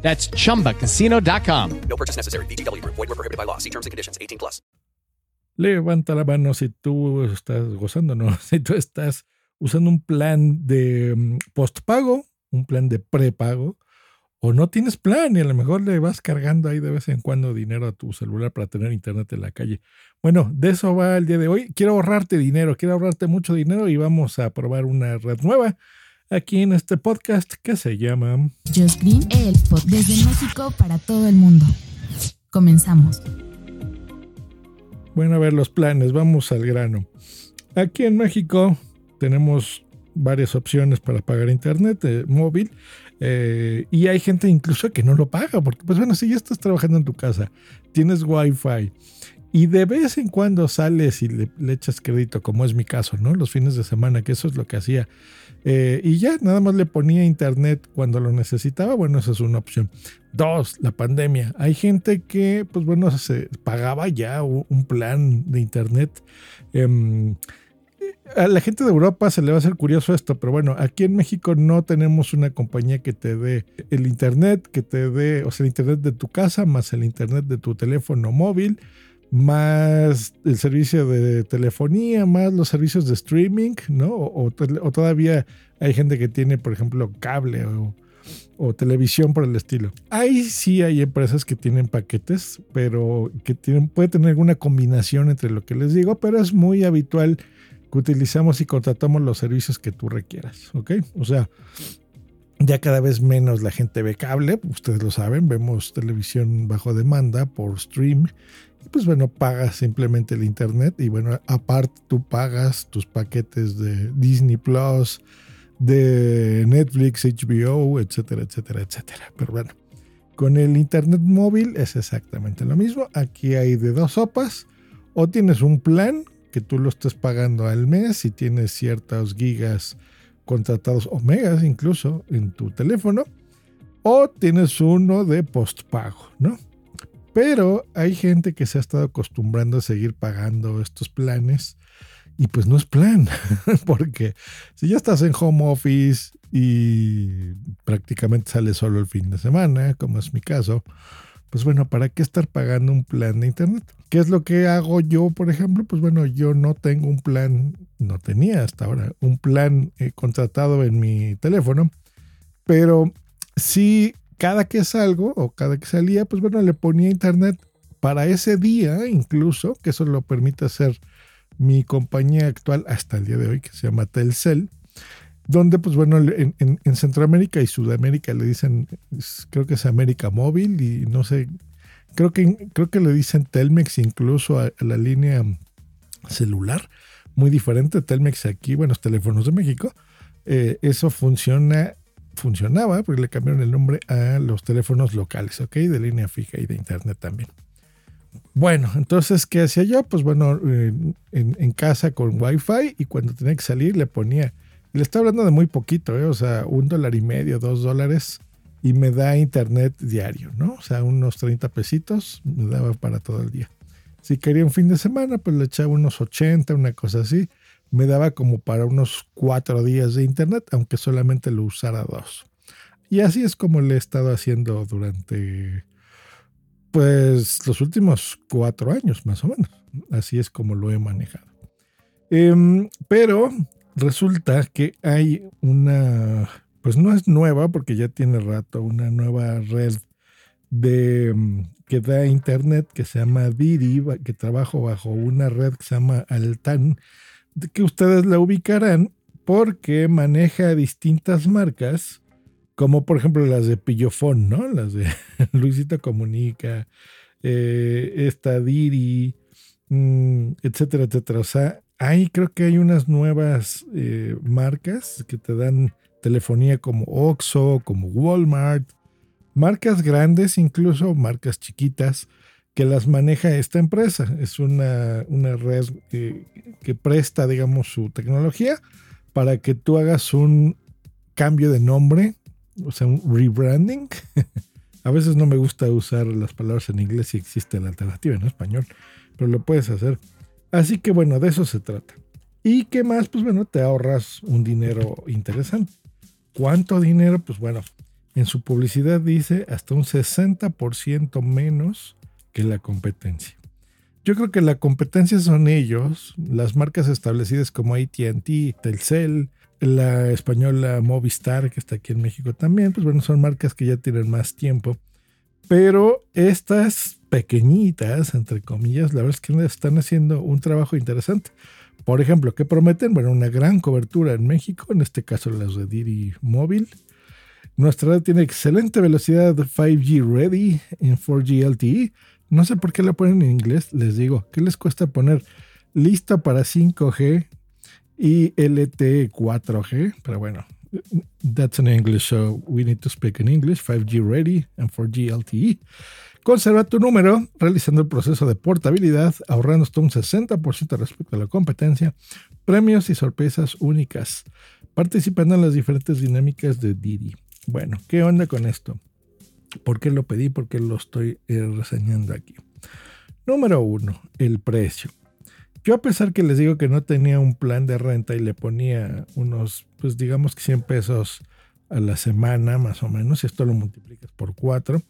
That's chumbacasino.com. No purchase necessary. BGW. Void were prohibited by law. See terms and conditions. 18 plus. Levanta la mano si tú estás gozando, ¿no? Si tú estás usando un plan de mm, postpago, un plan de prepago, o no tienes plan y a lo mejor le vas cargando ahí de vez en cuando dinero a tu celular para tener internet en la calle. Bueno, de eso va el día de hoy. Quiero ahorrarte dinero, quiero ahorrarte mucho dinero y vamos a probar una red nueva aquí en este podcast que se llama Just Green, el pod desde México para todo el mundo. Comenzamos. Bueno, a ver los planes, vamos al grano. Aquí en México tenemos varias opciones para pagar internet eh, móvil eh, y hay gente incluso que no lo paga porque pues bueno, si ya estás trabajando en tu casa, tienes wifi y de vez en cuando sales y le, le echas crédito, como es mi caso, ¿no? Los fines de semana, que eso es lo que hacía. Eh, y ya, nada más le ponía internet cuando lo necesitaba. Bueno, esa es una opción. Dos, la pandemia. Hay gente que, pues bueno, se pagaba ya un plan de internet. Em, a la gente de Europa se le va a hacer curioso esto, pero bueno, aquí en México no tenemos una compañía que te dé el internet, que te dé, o sea, el internet de tu casa más el internet de tu teléfono móvil más el servicio de telefonía, más los servicios de streaming, ¿no? O, todavía hay gente que tiene, por ejemplo, cable o, televisión por el estilo. Ahí sí hay empresas que tienen paquetes, pero que tienen, puede tener alguna combinación entre lo que les digo, pero es muy habitual que utilizamos y contratamos los servicios que tú requieras, ¿ok? O sea, ya cada vez menos la gente ve cable, ustedes lo saben, vemos televisión bajo demanda por stream pues bueno, pagas simplemente el internet y bueno, aparte tú pagas tus paquetes de Disney Plus, de Netflix, HBO, etcétera, etcétera, etcétera. Pero bueno, con el internet móvil es exactamente lo mismo. Aquí hay de dos sopas. O tienes un plan que tú lo estés pagando al mes y tienes ciertos gigas contratados o megas incluso en tu teléfono. O tienes uno de postpago, ¿no? Pero hay gente que se ha estado acostumbrando a seguir pagando estos planes y pues no es plan, porque si ya estás en home office y prácticamente sales solo el fin de semana, como es mi caso, pues bueno, ¿para qué estar pagando un plan de internet? ¿Qué es lo que hago yo, por ejemplo? Pues bueno, yo no tengo un plan, no tenía hasta ahora, un plan eh, contratado en mi teléfono, pero sí cada que salgo o cada que salía, pues bueno, le ponía internet para ese día incluso, que eso lo permite hacer mi compañía actual hasta el día de hoy, que se llama Telcel, donde pues bueno, en, Centroamérica y Sudamérica le dicen, creo que es América Móvil y no sé, creo que, creo que le dicen Telmex incluso a, la línea celular, muy diferente, Telmex aquí, bueno, teléfonos de México, eh, eso funciona funcionaba, porque le cambiaron el nombre a los teléfonos locales, ¿ok? De línea fija y de internet también. Bueno, entonces, ¿qué hacía yo? Pues bueno, eh, en, casa con Wi-Fi y cuando tenía que salir le ponía, le estaba hablando de muy poquito, ¿eh? o sea, un dólar y medio, dos dólares y me da internet diario, ¿no? O sea, unos 30 pesitos me daba para todo el día. Si quería un fin de semana, pues le echaba unos 80, una cosa así me daba como para unos cuatro días de internet, aunque solamente lo usara dos. Y así es como le he estado haciendo durante, pues, los últimos cuatro años, más o menos. Así es como lo he manejado. Em, pero resulta que hay una, pues no es nueva, porque ya tiene rato, una nueva red de que da internet que se llama Didi, que trabajo bajo una red que se llama Altan, que ustedes la ubicarán porque maneja distintas marcas, como por ejemplo las de Pillofón, ¿no? Las de Luisito Comunica, eh, esta Diri, mm, etcétera, etcétera. O sea, ahí creo que hay unas nuevas eh, marcas que te dan telefonía como Oxxo, como Walmart, marcas grandes, incluso marcas chiquitas que las maneja esta empresa. Es una, una red que, que presta, digamos, su tecnología para que tú hagas un cambio de nombre, o sea, un rebranding. A veces no me gusta usar las palabras en inglés si existe la alternativa en español, pero lo puedes hacer. Así que bueno, de eso se trata. ¿Y qué más? Pues bueno, te ahorras un dinero interesante. ¿Cuánto dinero? Pues bueno, en su publicidad dice hasta un 60% menos que la competencia. Yo creo que la competencia son ellos, las marcas establecidas como ATT, Telcel, la española Movistar, que está aquí en México también, pues bueno, son marcas que ya tienen más tiempo. Pero estas pequeñitas, entre comillas, la verdad es que están haciendo un trabajo interesante. Por ejemplo, ¿qué prometen? Bueno, una gran cobertura en México, en este caso las de Didi Móvil. Nuestra red tiene excelente velocidad 5G ready en 4G LTE. No sé por qué la ponen en inglés, les digo, ¿qué les cuesta poner lista para 5G y LTE 4G? Pero bueno, that's in English, so we need to speak in English. 5G ready and 4G LTE. Conserva tu número realizando el proceso de portabilidad, ahorrando hasta un 60% respecto a la competencia, premios y sorpresas únicas, participando en las diferentes dinámicas de Didi. Bueno, ¿qué onda con esto? ¿Por qué lo pedí? ¿Por qué lo estoy eh, reseñando aquí? Número uno, el precio. Yo a pesar que les digo que no tenía un plan de renta y le ponía unos, pues digamos que 100 pesos a la semana más o menos, si esto lo multiplicas por 4,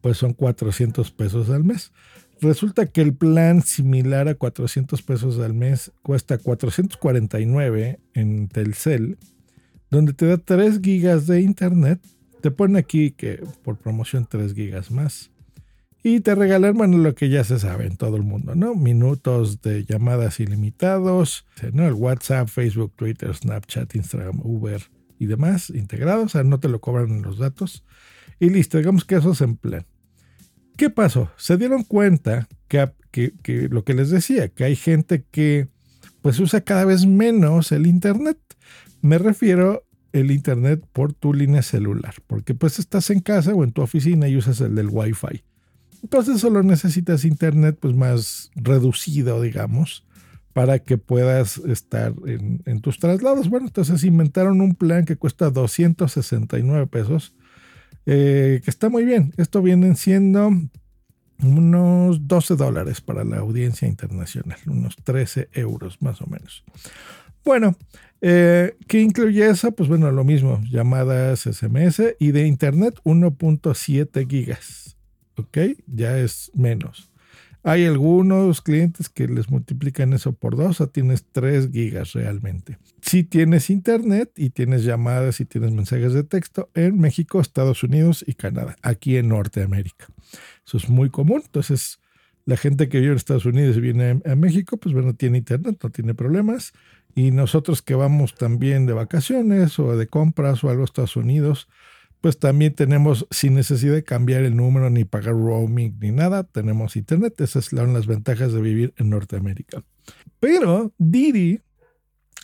pues son 400 pesos al mes. Resulta que el plan similar a 400 pesos al mes cuesta 449 en Telcel, donde te da 3 gigas de internet. Te pone aquí que por promoción 3 gigas más. Y te regalan, bueno, lo que ya se sabe en todo el mundo, ¿no? Minutos de llamadas ilimitados, ¿no? El WhatsApp, Facebook, Twitter, Snapchat, Instagram, Uber y demás integrados. O sea, no te lo cobran en los datos. Y listo, digamos que eso es en plan. ¿Qué pasó? Se dieron cuenta que, que, lo que les decía, que hay gente que pues usa cada vez menos el Internet. Me refiero el Internet por tu línea celular, porque pues estás en casa o en tu oficina y usas el del Wi-Fi. Entonces solo necesitas Internet pues más reducido, digamos, para que puedas estar en, tus traslados. Bueno, entonces inventaron un plan que cuesta 269 pesos eh, que está muy bien. Esto vienen siendo unos 12 dólares para la audiencia internacional, unos 13 euros más o menos. Bueno, eh, ¿qué incluye eso? Pues bueno, lo mismo, llamadas SMS y de internet 1.7 gigas. ¿Ok? Ya es menos. Hay algunos clientes que les multiplican eso por dos o tienes 3 gigas realmente. Si tienes internet y tienes llamadas y tienes mensajes de texto en México, Estados Unidos y Canadá, aquí en Norteamérica. Eso es muy común. Entonces, la gente que vive en Estados Unidos y viene a México, pues bueno, tiene internet, no tiene problemas. Y nosotros que vamos también de vacaciones o de compras o algo a Estados Unidos, pues también tenemos, sin necesidad de cambiar el número ni pagar roaming ni nada, tenemos internet. Esas son las ventajas de vivir en Norteamérica. Pero Didi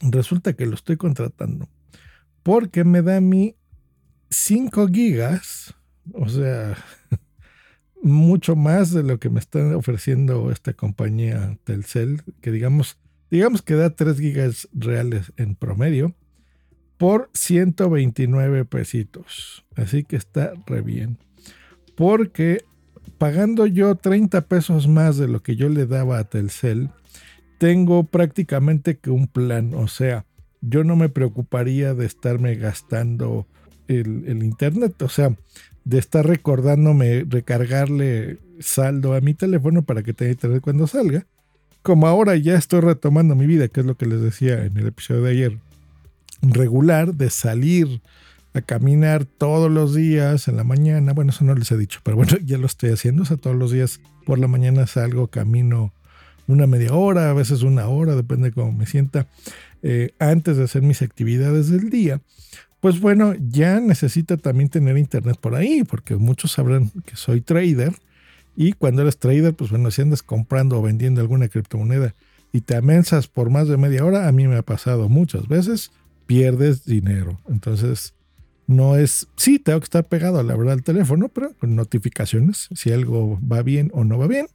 resulta que lo estoy contratando porque me da mí 5 gigas, o sea, mucho más de lo que me está ofreciendo esta compañía Telcel, que digamos, digamos que da 3 gigas reales en promedio por 129 pesitos. Así que está re bien. Porque pagando yo 30 pesos más de lo que yo le daba a Telcel, tengo prácticamente que un plan. O sea, yo no me preocuparía de estarme gastando el, el internet. O sea, de estar recordándome recargarle saldo a mi teléfono para que tenga internet cuando salga. Como ahora ya estoy retomando mi vida, que es lo que les decía en el episodio de ayer, regular de salir a caminar todos los días en la mañana. Bueno, eso no les he dicho, pero bueno, ya lo estoy haciendo. O sea, todos los días por la mañana salgo, camino una media hora, a veces una hora, depende de cómo me sienta, eh, antes de hacer mis actividades del día. Pues bueno, ya necesita también tener internet por ahí, porque muchos sabrán que soy trader. Y cuando eres trader, pues bueno, si andas comprando o vendiendo alguna criptomoneda y te amensas por más de media hora, a mí me ha pasado muchas veces, pierdes dinero. Entonces, No es, sí, tengo que estar pegado a la verdad al teléfono, pero con notificaciones, si algo va bien o no va bien,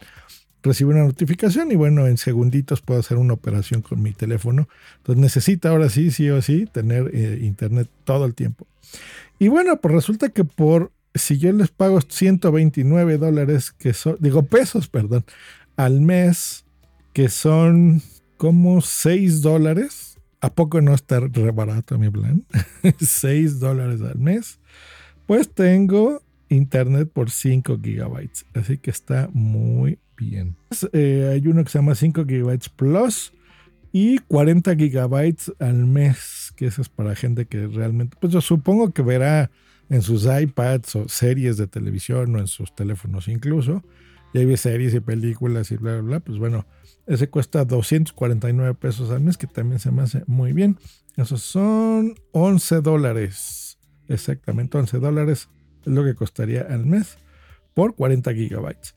recibo una notificación y bueno, en segunditos puedo hacer una operación con mi teléfono. Entonces necesita ahora sí, sí o sí, tener eh, internet todo el tiempo. Y bueno, pues resulta que por, si yo les pago 129 dólares, que son, digo pesos, perdón, al mes, que son como 6 dólares, ¿A poco no está re barato mi plan? 6 dólares al mes. Pues tengo internet por 5 gigabytes. Así que está muy bien. Eh, hay uno que se llama 5 gigabytes plus y 40 gigabytes al mes. Que eso es para gente que realmente, pues yo supongo que verá en sus iPads o series de televisión o en sus teléfonos incluso. Y hay series y películas y bla, bla, bla. Pues bueno, ese cuesta 249 pesos al mes, que también se me hace muy bien. Esos son 11 dólares. Exactamente, 11 dólares es lo que costaría al mes por 40 gigabytes.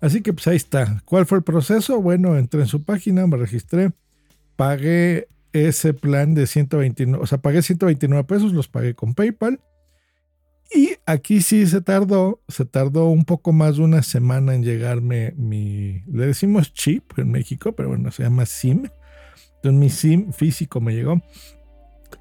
Así que pues ahí está. ¿Cuál fue el proceso? Bueno, entré en su página, me registré, pagué ese plan de 129, o sea, pagué 129 pesos, los pagué con PayPal aquí sí se tardó, se tardó un poco más de una semana en llegarme mi, le decimos chip en México, pero bueno, se llama SIM. Entonces mi SIM físico me llegó.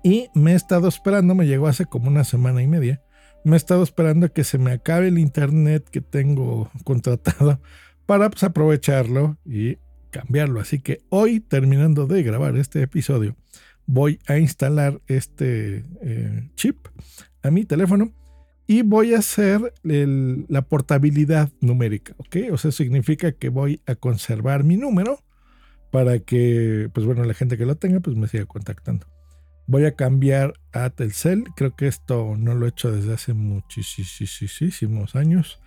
Y me he estado esperando, me llegó hace como una semana y media. Me he estado esperando que se me acabe el internet que tengo contratado para pues, aprovecharlo y cambiarlo. Así que hoy, terminando de grabar este episodio, voy a instalar este eh, chip a mi teléfono y voy a hacer la portabilidad numérica, ¿ok? O sea, significa que voy a conservar mi número para que, pues bueno, la gente que lo tenga, pues me siga contactando. Voy a cambiar a Telcel, creo que esto no lo he hecho desde hace muchísimos años,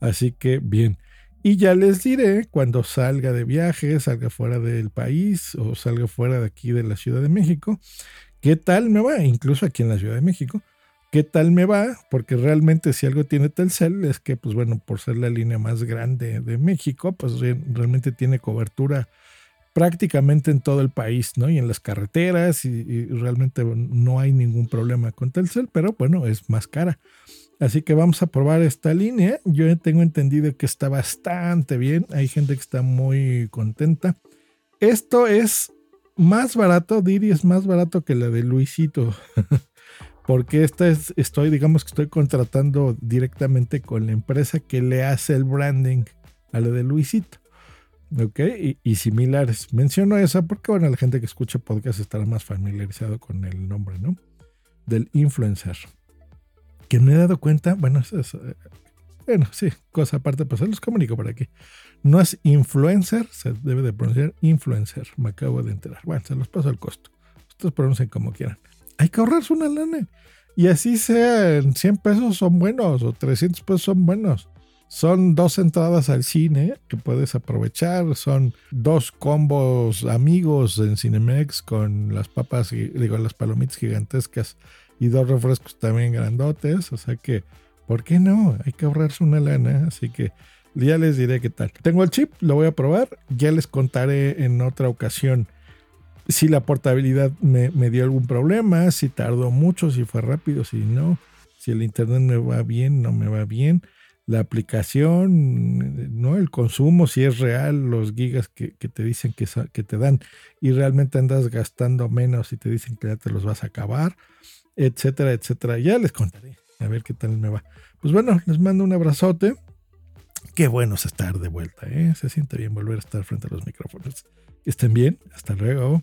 así que bien. Y ya les diré cuando salga de viaje, salga fuera del país o salga fuera de aquí de la Ciudad de México, qué tal me va, incluso aquí en la Ciudad de México qué tal me va, porque realmente si algo tiene Telcel es que, pues bueno, por ser la línea más grande de México, pues realmente tiene cobertura prácticamente en todo el país, ¿no? Y en las carreteras y, realmente no hay ningún problema con Telcel, pero bueno, es más cara. Así que vamos a probar esta línea. Yo tengo entendido que está bastante bien. Hay gente que está muy contenta. Esto es más barato, Diri es más barato que la de Luisito. porque esta es, estoy, digamos que estoy contratando directamente con la empresa que le hace el branding a la de Luisito. ¿Ok? Y, similares. Menciono esa porque, bueno, la gente que escucha podcast estará más familiarizado con el nombre, ¿no? Del influencer. Que me he dado cuenta, bueno, es, eh, bueno, sí, cosa aparte, pues se los comunico por aquí. No es influencer, se debe de pronunciar influencer. Me acabo de enterar. Bueno, se los paso al costo. Ustedes pronuncien como quieran hay que ahorrarse una lana. Y así sean 100 pesos son buenos o 300 pesos son buenos. Son dos entradas al cine que puedes aprovechar. Son dos combos amigos en Cinemex con las papas, digo, las palomitas gigantescas y dos refrescos también grandotes. O sea que, ¿por qué no? Hay que ahorrarse una lana. Así que ya les diré qué tal. Tengo el chip, lo voy a probar. Ya les contaré en otra ocasión si la portabilidad me, dio algún problema, si tardó mucho, si fue rápido, si no, si el internet me va bien, no me va bien, la aplicación, ¿no? El consumo, si es real, los gigas que, te dicen que, que, te dan y realmente andas gastando menos y te dicen que ya te los vas a acabar, etcétera, etcétera. Ya les contaré, a ver qué tal me va. Pues bueno, les mando un abrazote. Qué bueno es estar de vuelta, ¿eh? Se siente bien volver a estar frente a los micrófonos. Que estén bien. Hasta luego.